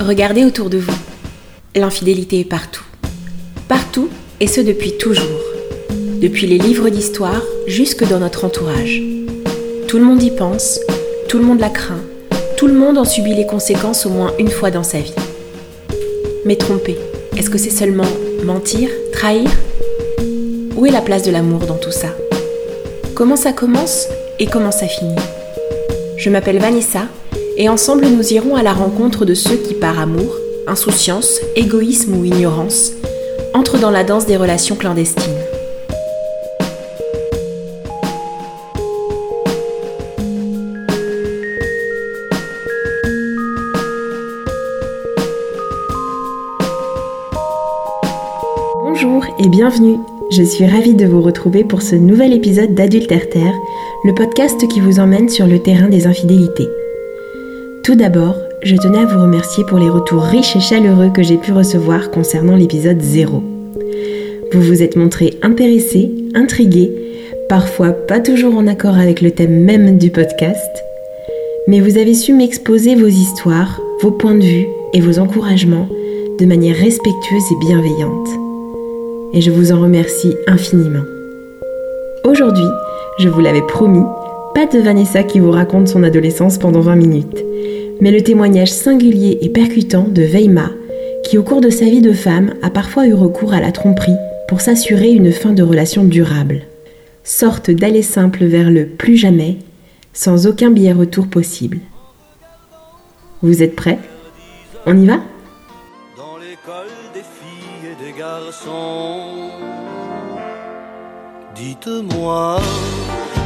Regardez autour de vous. L'infidélité est partout. Partout, et ce depuis toujours. Depuis les livres d'histoire jusque dans notre entourage. Tout le monde y pense, tout le monde la craint, tout le monde en subit les conséquences au moins une fois dans sa vie. Mais tromper, est-ce que c'est seulement mentir, trahir? Où est la place de l'amour dans tout ça? Comment ça commence et comment ça finit? Je m'appelle Vanessa et ensemble nous irons à la rencontre de ceux qui par amour, insouciance, égoïsme ou ignorance entrent dans la danse des relations clandestines. Bonjour et bienvenue. Je suis ravie de vous retrouver pour ce nouvel épisode d'Adultère Terre, le podcast qui vous emmène sur le terrain des infidélités. Tout d'abord, je tenais à vous remercier pour les retours riches et chaleureux que j'ai pu recevoir concernant l'épisode 0. Vous vous êtes montré intéressé, intrigué, parfois pas toujours en accord avec le thème même du podcast, mais vous avez su m'exposer vos histoires, vos points de vue et vos encouragements de manière respectueuse et bienveillante. Et je vous en remercie infiniment. Aujourd'hui, je vous l'avais promis, pas de Vanessa qui vous raconte son adolescence pendant 20 minutes mais le témoignage singulier et percutant de Veima, qui au cours de sa vie de femme a parfois eu recours à la tromperie pour s'assurer une fin de relation durable. Sorte d'aller simple vers le plus jamais, sans aucun billet retour possible. Vous êtes prêts? On y va? Dans l'école des filles et des garçons, dites-moi,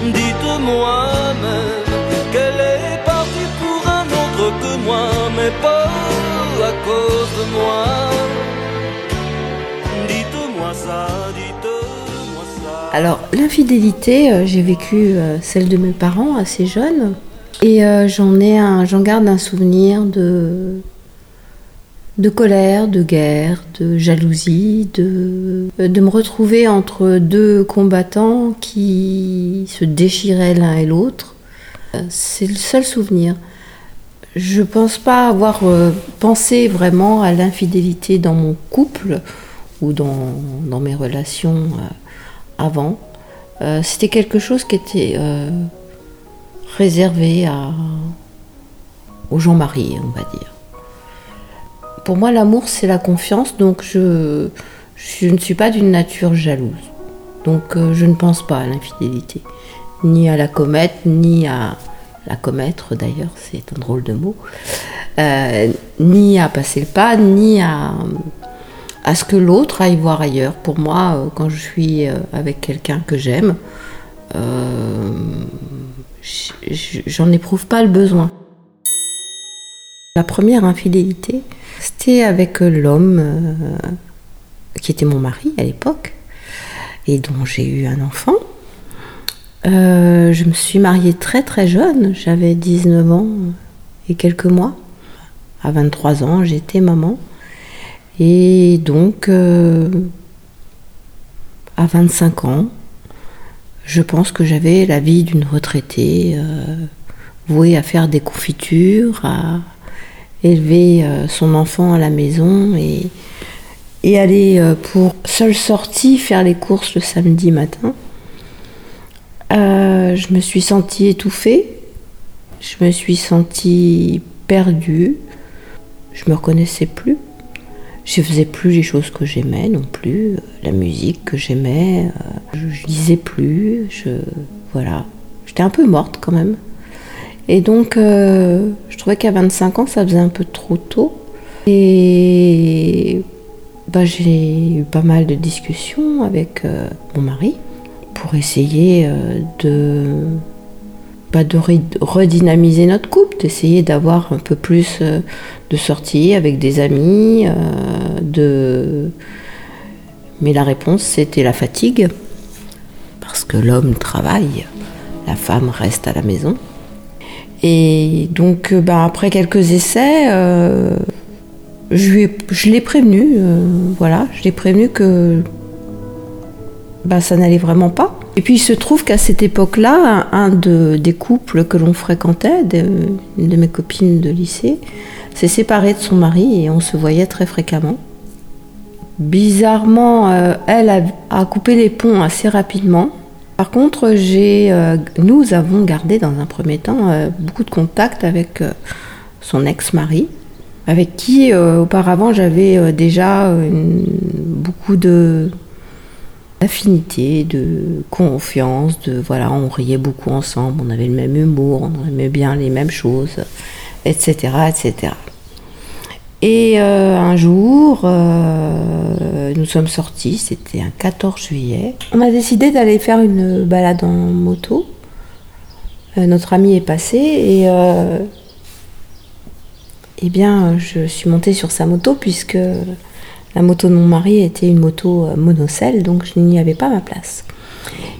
dites-moi Alors, l'infidélité, euh, j'ai vécu euh, celle de mes parents assez jeune. Et euh, j'en ai un, j'en garde un souvenir de, de colère, de guerre, de jalousie, de, de me retrouver entre deux combattants qui se déchiraient l'un et l'autre. C'est le seul souvenir. Je pense pas avoir euh, pensé vraiment à l'infidélité dans mon couple ou dans, mes relations euh, avant. Euh, c'était quelque chose qui était réservé aux gens mariés, on va dire. Pour moi, l'amour, c'est la confiance, donc je ne suis pas d'une nature jalouse. Donc je ne pense pas à l'infidélité, ni à la comète, ni à, la commettre d'ailleurs, c'est un drôle de mot, euh, ni à passer le pas, ni à, à ce que l'autre aille voir ailleurs. Pour moi, euh, quand je suis euh, avec quelqu'un que j'aime, j'en éprouve pas le besoin. La première infidélité, c'était avec l'homme qui était mon mari à l'époque et dont j'ai eu un enfant. Euh, je me suis mariée très très jeune, j'avais 19 ans et quelques mois. À 23 ans, j'étais maman. Et donc, euh, à 25 ans, je pense que j'avais la vie d'une retraitée, euh, vouée à faire des confitures, à élever son enfant à la maison et, et aller pour seule sortie faire les courses le samedi matin. Euh, je me suis sentie étouffée, je me suis sentie perdue, je me reconnaissais plus. Je faisais plus les choses que j'aimais non plus, la musique que j'aimais, euh, je, lisais plus, je voilà, j'étais un peu morte quand même. Et donc euh, je trouvais qu'à 25 ans ça faisait un peu trop tôt. Et bah, j'ai eu pas mal de discussions avec mon mari pour essayer euh, de, bah, de redynamiser notre couple, d'essayer d'avoir un peu plus euh, de sorties avec des amis. Euh, de... Mais la réponse, c'était la fatigue, parce que l'homme travaille, la femme reste à la maison. Et donc, bah, après quelques essais, je, je l'ai prévenu, voilà, je l'ai prévenu que bah, ça n'allait vraiment pas. Et puis il se trouve qu'à cette époque-là, un, de, des couples que l'on fréquentait, une de mes copines de lycée, s'est séparée de son mari et on se voyait très fréquemment. Bizarrement, euh, elle a, coupé les ponts assez rapidement. Par contre, euh, nous avons gardé dans un premier temps euh, beaucoup de contacts avec son ex-mari, avec qui auparavant j'avais déjà beaucoup de d'affinité, de confiance, de voilà, on riait beaucoup ensemble, on avait le même humour, on aimait bien les mêmes choses, etc., etc. Et euh, un jour, euh, nous sommes sortis, c'était un 14 juillet. On a décidé d'aller faire une balade en moto. Euh, notre ami est passé et eh bien, je suis montée sur sa moto puisque la moto de mon mari était une moto monocelle, donc je n'y avais pas ma place.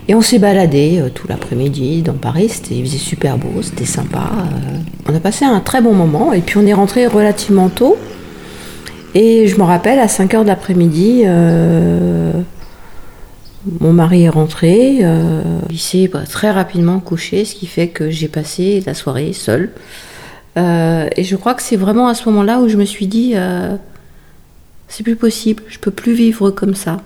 Et on s'est baladé tout l'après-midi dans Paris, il faisait super beau, c'était sympa. on a passé un très bon moment et puis on est rentré relativement tôt. Et je me rappelle, à 5 heures de l'après-midi, euh, mon mari est rentré. Euh, il s'est bah, très rapidement couché, ce qui fait que j'ai passé la soirée seule. Euh, et je crois que c'est vraiment à ce moment-là où je me suis dit, c'est plus possible, je peux plus vivre comme ça.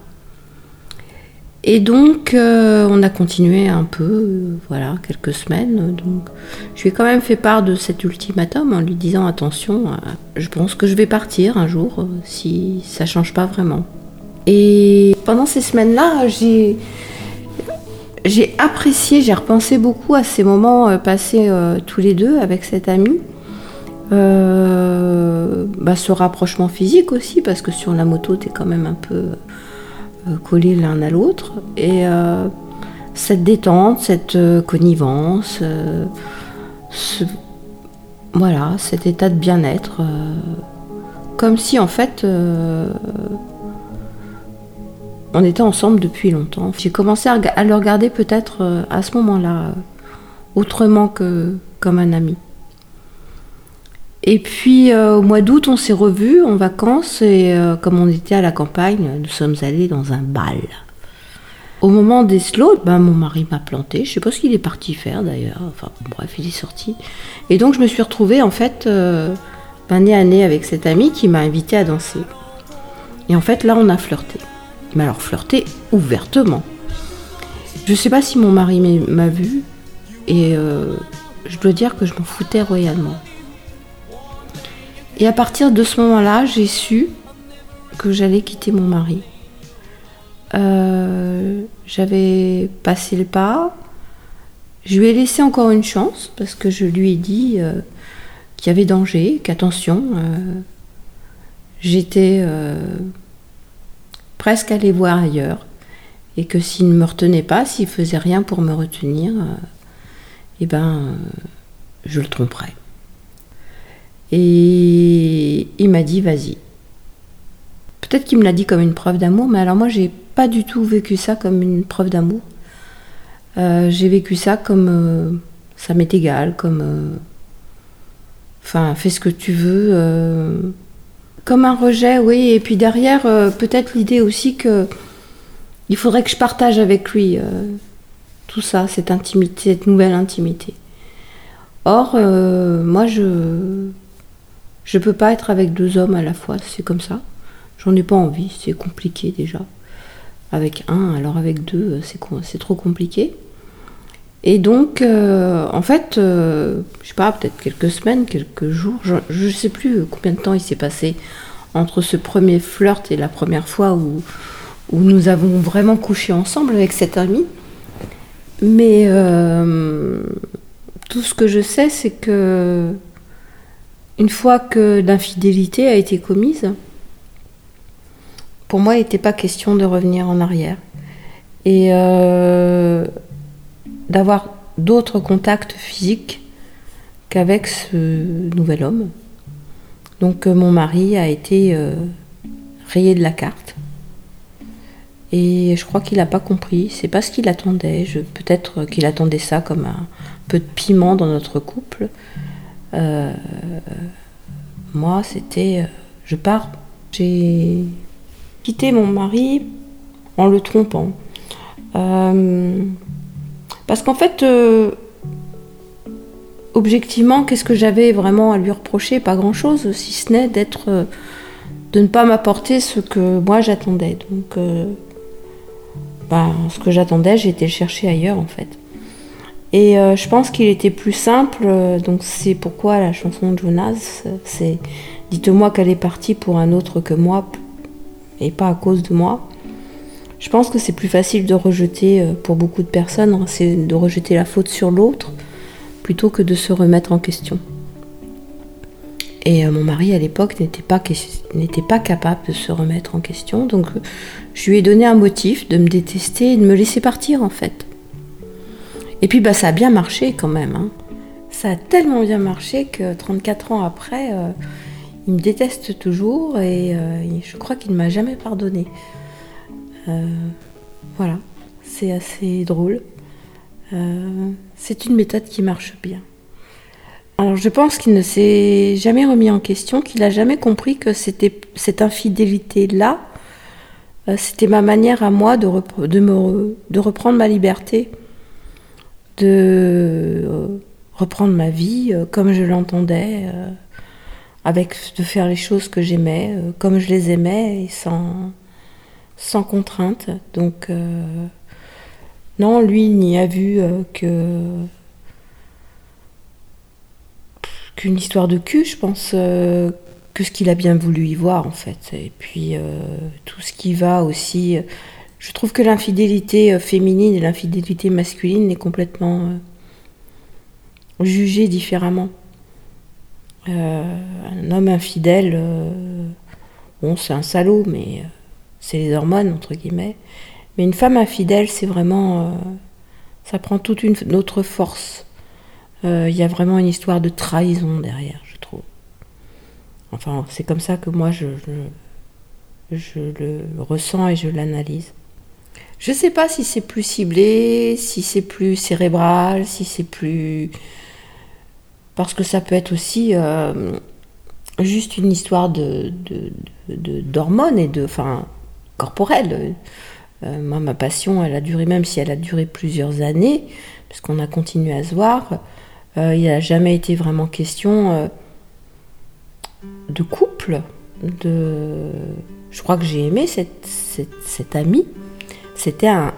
Et donc, euh, on a continué un peu, euh, voilà, quelques semaines. Donc, je lui ai quand même fait part de cet ultimatum en lui disant attention, euh, je pense que je vais partir un jour si ça change pas vraiment. Et pendant ces semaines-là, j'ai j'ai apprécié, j'ai repensé beaucoup à ces moments passés tous les deux avec cet ami. Bah, ce rapprochement physique aussi, parce que sur la moto, tu es quand même un peu euh, collés l'un à l'autre. Et euh, cette détente, cette euh, connivence, voilà, cet état de bien-être, comme si en fait on était ensemble depuis longtemps. J'ai commencé à le regarder peut-être à ce moment-là, autrement que comme un ami. Et puis euh, au mois d'août, on s'est revus en vacances et euh, comme on était à la campagne, nous sommes allés dans un bal. Au moment des slots, ben, mon mari m'a planté. Je sais pas ce qu'il est parti faire d'ailleurs. Enfin bref, il est sorti. Et donc je me suis retrouvée en fait euh, ben, nez à nez avec cet ami qui m'a invité à danser. Et en fait là, on a flirté. Mais alors flirté ouvertement. Je sais pas si mon mari m'a vu et je dois dire que je m'en foutais royalement. Et à partir de ce moment-là, j'ai su que j'allais quitter mon mari. Euh, j'avais passé le pas. Je lui ai laissé encore une chance parce que je lui ai dit euh, qu'il y avait danger, qu'attention, euh, j'étais presque allée voir ailleurs et que s'il ne me retenait pas, s'il faisait rien pour me retenir, eh ben, je le tromperais. Et il m'a dit vas-y. Peut-être qu'il me l'a dit comme une preuve d'amour, mais alors moi j'ai pas du tout vécu ça comme une preuve d'amour. Euh, j'ai vécu ça comme euh, ça m'est égal, comme euh, enfin fais ce que tu veux, comme un rejet, oui. Et puis derrière peut-être l'idée aussi que il faudrait que je partage avec lui tout ça, cette intimité, cette nouvelle intimité. Or moi je je peux pas être avec deux hommes à la fois, c'est comme ça. J'en ai pas envie, c'est compliqué déjà. Avec un, alors avec deux, c'est trop compliqué. Et donc, euh, en fait, euh, je sais pas, peut-être quelques semaines, quelques jours, je ne sais plus combien de temps il s'est passé entre ce premier flirt et la première fois où, où nous avons vraiment couché ensemble avec cet ami. Mais euh, tout ce que je sais, c'est que une fois que l'infidélité a été commise, pour moi, il n'était pas question de revenir en arrière. Et euh, d'avoir d'autres contacts physiques qu'avec ce nouvel homme. Donc euh, mon mari a été euh, rayé de la carte. Et je crois qu'il n'a pas compris. C'est pas ce qu'il attendait. Peut-être qu'il attendait ça comme un peu de piment dans notre couple. Euh, moi, c'était euh, je pars. J'ai quitté mon mari en le trompant. Euh, parce qu'en fait, objectivement, qu'est-ce que j'avais vraiment à lui reprocher? Pas grand-chose, si ce n'est d'être, de ne pas m'apporter ce que moi j'attendais. Donc, ben, ce que j'attendais, j'ai été le chercher ailleurs en fait. Et euh, je pense qu'il était plus simple, donc c'est pourquoi la chanson de Jonas, c'est Dites-moi qu'elle est partie pour un autre que moi et pas à cause de moi. Je pense que c'est plus facile de rejeter, pour beaucoup de personnes, hein, c'est de rejeter la faute sur l'autre plutôt que de se remettre en question. Et euh, mon mari à l'époque n'était n'était pas capable de se remettre en question, donc je lui ai donné un motif de me détester et de me laisser partir en fait. Et puis bah, ça a bien marché quand même. Hein. Ça a tellement bien marché que 34 ans après, euh, il me déteste toujours et euh, je crois qu'il ne m'a jamais pardonné. voilà, c'est assez drôle. Euh, c'est une méthode qui marche bien. Alors je pense qu'il ne s'est jamais remis en question, qu'il n'a jamais compris que c'était cette infidélité-là, euh, c'était ma manière à moi de, de, reprendre ma liberté, de euh, reprendre ma vie comme je l'entendais, avec de faire les choses que j'aimais, comme je les aimais sans, sans contrainte. Donc non, lui, n'y a vu euh, que qu'une histoire de cul, je pense, euh, que ce qu'il a bien voulu y voir en fait. Et puis euh, tout ce qui va aussi. Je trouve que l'infidélité féminine et l'infidélité masculine est complètement jugée différemment. un homme infidèle, bon, c'est un salaud, mais c'est les hormones entre guillemets. Mais une femme infidèle, c'est vraiment. Euh, ça prend toute une, autre force. Euh, il y a vraiment une histoire de trahison derrière, je trouve. Enfin, c'est comme ça que moi je, le ressens et je l'analyse. Je sais pas si c'est plus ciblé, si c'est plus cérébral, si c'est plus. Parce que ça peut être aussi euh, juste une histoire de, d'hormones et de. Enfin, corporelle. Euh, moi, ma passion, elle a duré, même si elle a duré plusieurs années, parce qu'on a continué à se voir, euh, il n'a jamais été vraiment question euh, de couple. Je crois que j'ai aimé cette, cette, ami. C'était un,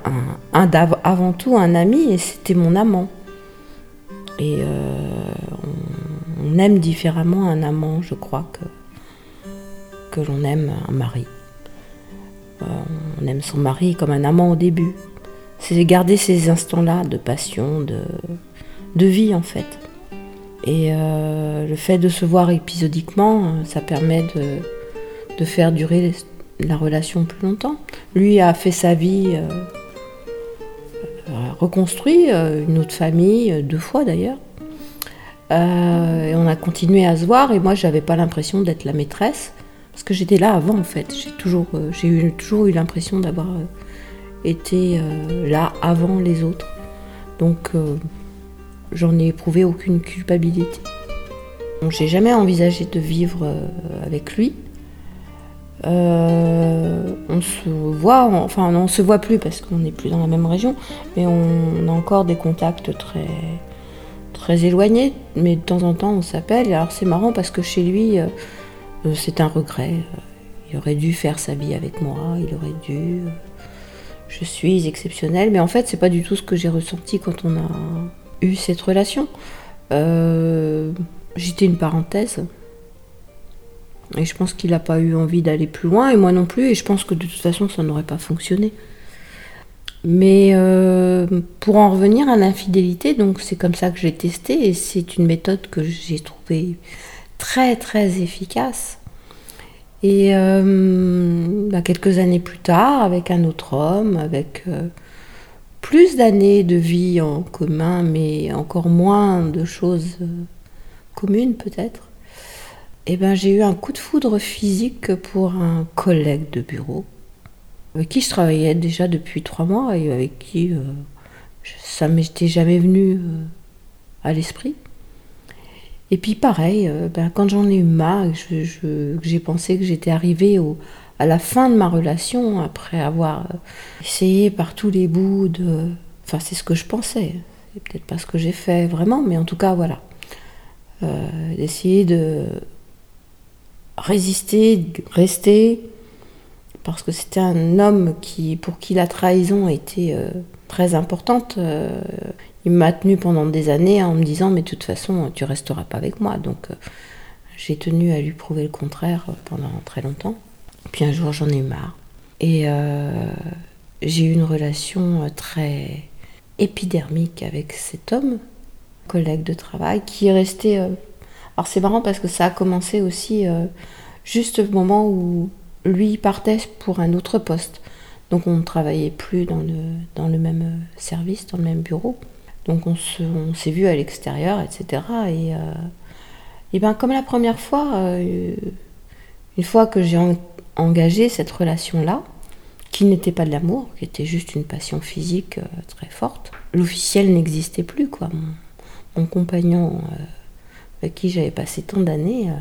avant tout un ami et c'était mon amant. Et on, aime différemment un amant, je crois, que, que l'on aime un mari. On aime son mari comme un amant au début. C'est garder ces instants-là de passion, de, vie en fait. Et euh, le fait de se voir épisodiquement, euh, ça permet de, de, faire durer la relation plus longtemps. Lui a fait sa vie, euh, reconstruit une autre famille, deux fois d'ailleurs. et on a continué à se voir et moi j'avais pas l'impression d'être la maîtresse. Parce que j'étais là avant en fait. J'ai toujours, euh, eu, toujours eu l'impression d'avoir euh, été euh, là avant les autres. Donc j'en ai éprouvé aucune culpabilité. j'ai jamais envisagé de vivre avec lui. On se voit, enfin on se voit plus parce qu'on n'est plus dans la même région, mais on, a encore des contacts très très éloignés, mais de temps en temps on s'appelle. Alors c'est marrant parce que chez lui, euh, c'est un regret. Il aurait dû faire sa vie avec moi, il aurait dû. Je suis exceptionnelle, mais en fait, c'est pas du tout ce que j'ai ressenti quand on a eu cette relation. Euh, j'étais une parenthèse. Et je pense qu'il n'a pas eu envie d'aller plus loin, et moi non plus, et je pense que de toute façon, ça n'aurait pas fonctionné. Mais euh, pour en revenir à l'infidélité, donc c'est comme ça que j'ai testé, et c'est une méthode que j'ai trouvée très très efficace. Et euh, bah, quelques années plus tard, avec un autre homme, avec euh, plus d'années de vie en commun, mais encore moins de choses communes peut-être, eh ben, j'ai eu un coup de foudre physique pour un collègue de bureau, avec qui je travaillais déjà depuis trois mois et avec qui ça m'était jamais venu à l'esprit. Et puis pareil, euh, ben, quand j'en ai eu marre, j'ai pensé que j'étais arrivée à la fin de ma relation, après avoir euh, essayé par tous les bouts de... Enfin c'est ce que je pensais, c'est peut-être pas ce que j'ai fait vraiment, mais en tout cas voilà. d'essayer de résister, rester, parce que c'était un homme qui, pour qui la trahison était très importante. il m'a tenu pendant des années en me disant mais de toute façon tu resteras pas avec moi. Donc j'ai tenu à lui prouver le contraire pendant très longtemps. Puis un jour j'en ai eu marre. Et j'ai eu une relation très épidermique avec cet homme, collègue de travail, qui est resté. Euh, alors c'est marrant parce que ça a commencé aussi euh, juste au moment où lui partait pour un autre poste. Donc on ne travaillait plus dans le, dans le même euh, service, dans le même bureau. Donc on, s'est vu à l'extérieur, etc. Et, et ben comme la première fois, une fois que j'ai engagé cette relation-là, qui n'était pas de l'amour, qui était juste une passion physique euh, très forte. L'officiel n'existait plus, quoi. Mon, compagnon euh, avec qui j'avais passé tant d'années, euh,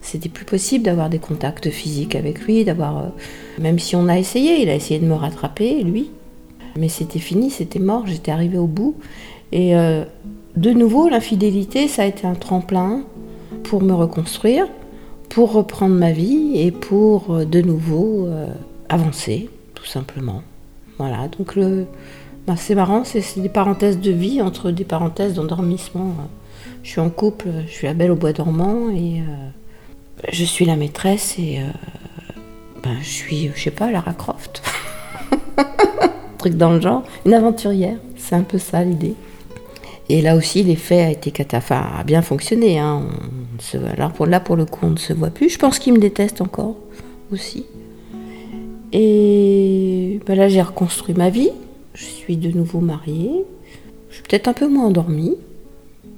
c'était plus possible d'avoir des contacts physiques avec lui, d'avoir. même si on a essayé, il a essayé de me rattraper, lui. Mais c'était fini, c'était mort, j'étais arrivée au bout. Et de nouveau, l'infidélité, ça a été un tremplin pour me reconstruire, pour reprendre ma vie et pour de nouveau avancer, tout simplement. Voilà, donc bah, c'est marrant, c'est, des parenthèses de vie entre des parenthèses d'endormissement. Je suis en couple, je suis la belle au bois dormant et euh, je suis la maîtresse et euh, ben, je suis, je sais pas, Lara Croft. truc dans le genre, une aventurière, c'est un peu ça l'idée. Et là aussi, l'effet a été enfin, a bien fonctionné. Hein. alors pour, là, pour le coup, on ne se voit plus. Je pense qu'il me déteste encore aussi. Et ben là, j'ai reconstruit ma vie. Je suis de nouveau mariée. Je suis peut-être un peu moins endormie,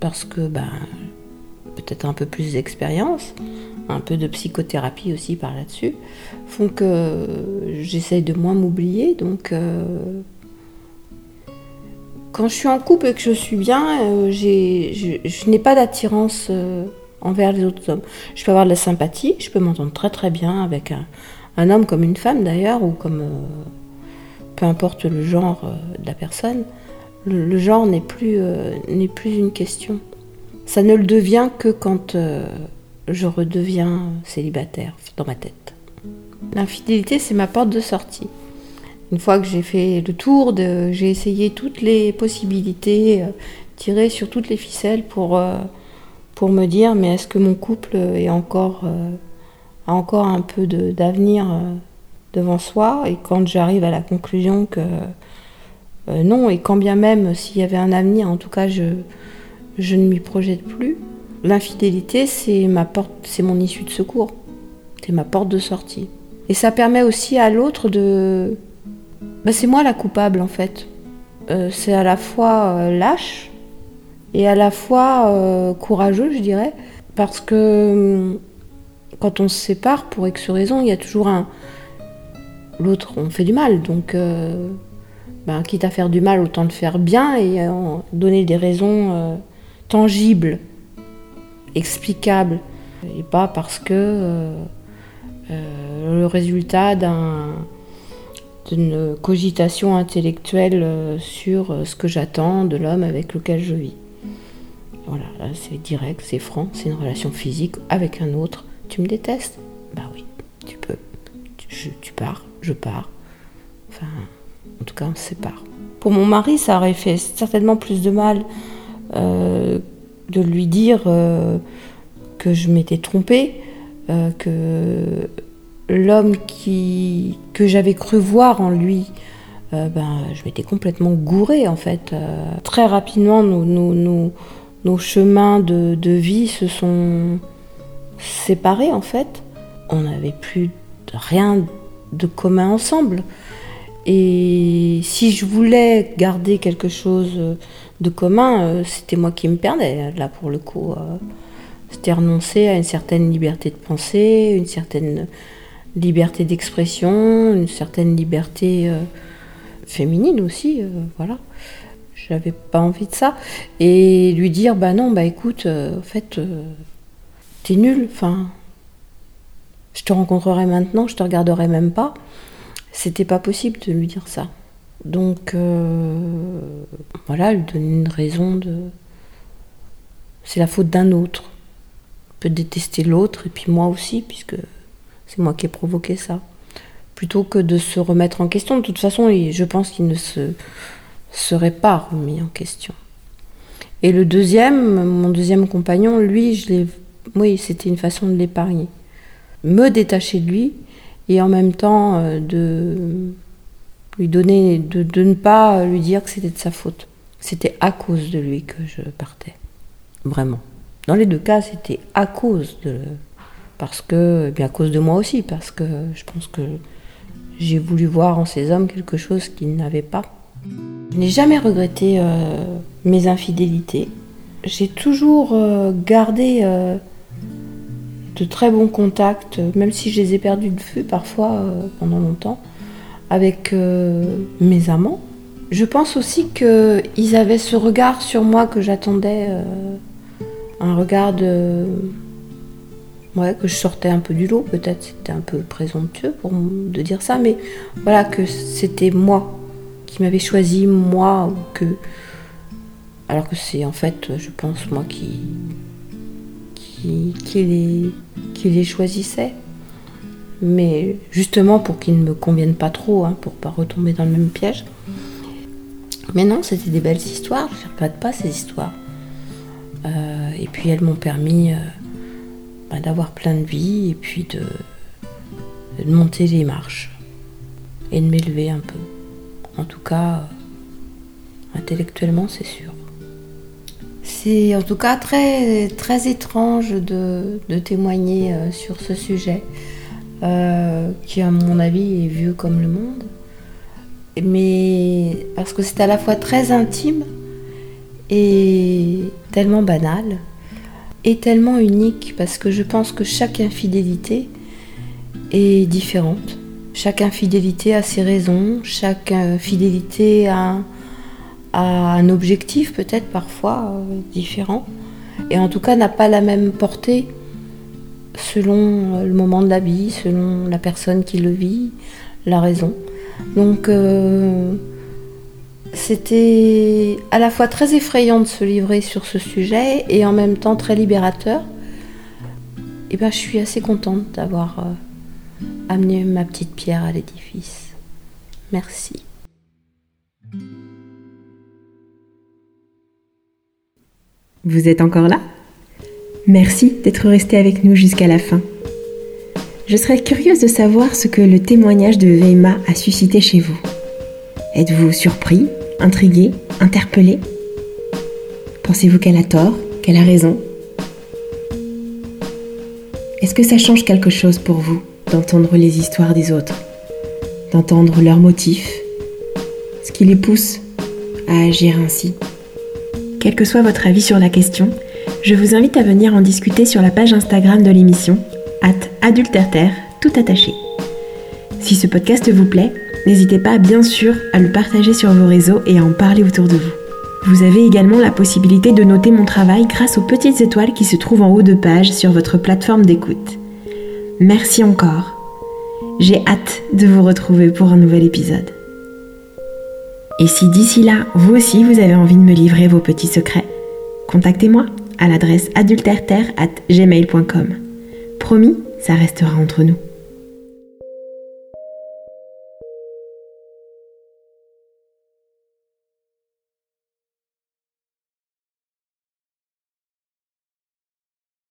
parce que ben, peut-être un peu plus d'expérience, un peu de psychothérapie aussi par là-dessus, font que j'essaye de moins m'oublier. Donc, euh, quand je suis en couple et que je suis bien, euh, je, n'ai pas d'attirance euh, envers les autres hommes. Je peux avoir de la sympathie, je peux m'entendre très très bien avec un, un homme comme une femme d'ailleurs, ou comme. Peu importe le genre de la personne, le, genre n'est plus, euh, plus une question. Ça ne le devient que quand je redeviens célibataire dans ma tête. L'infidélité, c'est ma porte de sortie. Une fois que j'ai fait le tour, j'ai essayé toutes les possibilités, tiré sur toutes les ficelles pour, pour me dire mais est-ce que mon couple encore encore un peu d'avenir euh, devant soi? Et quand j'arrive à la conclusion que euh, non, et quand bien même s'il y avait un avenir, en tout cas, je, je ne m'y projette plus. L'infidélité, c'est ma porte, c'est mon issue de secours, c'est ma porte de sortie. Et ça permet aussi à l'autre de, bah, c'est moi la coupable en fait. Euh, c'est à la fois lâche et à la fois courageux, je dirais, parce que quand on se sépare, pour X raison, il y a toujours un. L'autre, on fait du mal. Donc, euh, ben, quitte à faire du mal, autant le faire bien et euh, donner des raisons euh, tangibles, explicables. Et pas parce que le résultat d'une cogitation intellectuelle sur ce que j'attends de l'homme avec lequel je vis. Voilà, c'est direct, c'est franc, c'est une relation physique avec un autre tu me détestes? Bah oui, tu peux. Tu, pars, je pars. Enfin, en tout cas, on se sépare. Pour mon mari, ça aurait fait certainement plus de mal euh, de lui dire euh, que je m'étais trompée, euh, que l'homme que j'avais cru voir en lui, ben, je m'étais complètement gourée en fait. très rapidement, nos, nos, nos chemins de, de, vie se sont séparés en fait. On n'avait plus rien de commun ensemble. Et si je voulais garder quelque chose de commun, euh, c'était moi qui me perdais. Là, pour le coup, euh, c'était renoncer à une certaine liberté de penser, une certaine liberté d'expression, une certaine liberté euh, féminine aussi. voilà. J'avais pas envie de ça. Et lui dire, bah non, bah écoute, en fait, t'es nul, enfin, je te rencontrerai maintenant, je te regarderai même pas. C'était pas possible de lui dire ça. Donc euh, voilà, lui donner une raison de c'est la faute d'un autre. On peut détester l'autre et puis moi aussi, puisque c'est moi qui ai provoqué ça. Plutôt que de se remettre en question. De toute façon, je pense qu'il ne se serait pas remis en question. Et le deuxième, mon deuxième compagnon, lui, je l'ai, oui, c'était une façon de l'épargner. Me détacher de lui et en même temps euh, de lui donner, de, de ne pas lui dire que c'était de sa faute. C'était à cause de lui que je partais. Vraiment. Dans les deux cas, c'était à cause de. Parce que. Eh bien à cause de moi aussi, parce que je pense que j'ai voulu voir en ces hommes quelque chose qu'ils n'avaient pas. Je n'ai jamais regretté euh, mes infidélités. J'ai toujours euh, gardé très bons contacts, même si je les ai perdus de vue parfois pendant longtemps, avec mes amants. Je pense aussi qu'ils avaient ce regard sur moi que j'attendais, un regard de... Ouais, que je sortais un peu du lot, peut-être c'était un peu présomptueux pour de dire ça, mais voilà que c'était moi qui m'avait choisi, moi, que. Alors que c'est en fait, je pense, moi qui. Qui, les, choisissais. Mais justement pour qu'ils ne me conviennent pas trop, hein, pour pas retomber dans le même piège. Mais non, c'était des belles histoires, je ne regrette pas ces histoires. Euh, et puis elles m'ont permis euh, bah, d'avoir plein de vie et puis de, de monter les marches et de m'élever un peu. En tout cas, intellectuellement, c'est sûr. C'est en tout cas très, très étrange de, témoigner euh, sur ce sujet, euh, qui à mon avis est vieux comme le monde, mais parce que c'est à la fois très intime et tellement banal, et tellement unique, parce que je pense que chaque infidélité est différente. Chaque infidélité a ses raisons, chaque fidélité a, un objectif peut-être parfois euh, différent, et en tout cas n'a pas la même portée selon euh, le moment de la vie, selon la personne qui le vit, la raison. Donc euh, c'était à la fois très effrayant de se livrer sur ce sujet et en même temps très libérateur. Et ben je suis assez contente d'avoir amener ma petite pierre à l'édifice. Merci. Vous êtes encore là? Merci d'être resté avec nous jusqu'à la fin. Je serais curieuse de savoir ce que le témoignage de Veima a suscité chez vous. Êtes-vous surpris, intrigué, interpellé? Pensez-vous qu'elle a tort, qu'elle a raison? Est-ce que ça change quelque chose pour vous d'entendre les histoires des autres, d'entendre leurs motifs, ce qui les pousse à agir ainsi? Quel que soit votre avis sur la question, je vous invite à venir en discuter sur la page Instagram de l'émission, at adulterterre, tout attaché. Si ce podcast vous plaît, n'hésitez pas bien sûr à le partager sur vos réseaux et à en parler autour de vous. Vous avez également la possibilité de noter mon travail grâce aux petites étoiles qui se trouvent en haut de page sur votre plateforme d'écoute. Merci encore. J'ai hâte de vous retrouver pour un nouvel épisode. Et si d'ici là, vous aussi, vous avez envie de me livrer vos petits secrets, contactez-moi à l'adresse adulterterre@gmail.com. Promis, ça restera entre nous.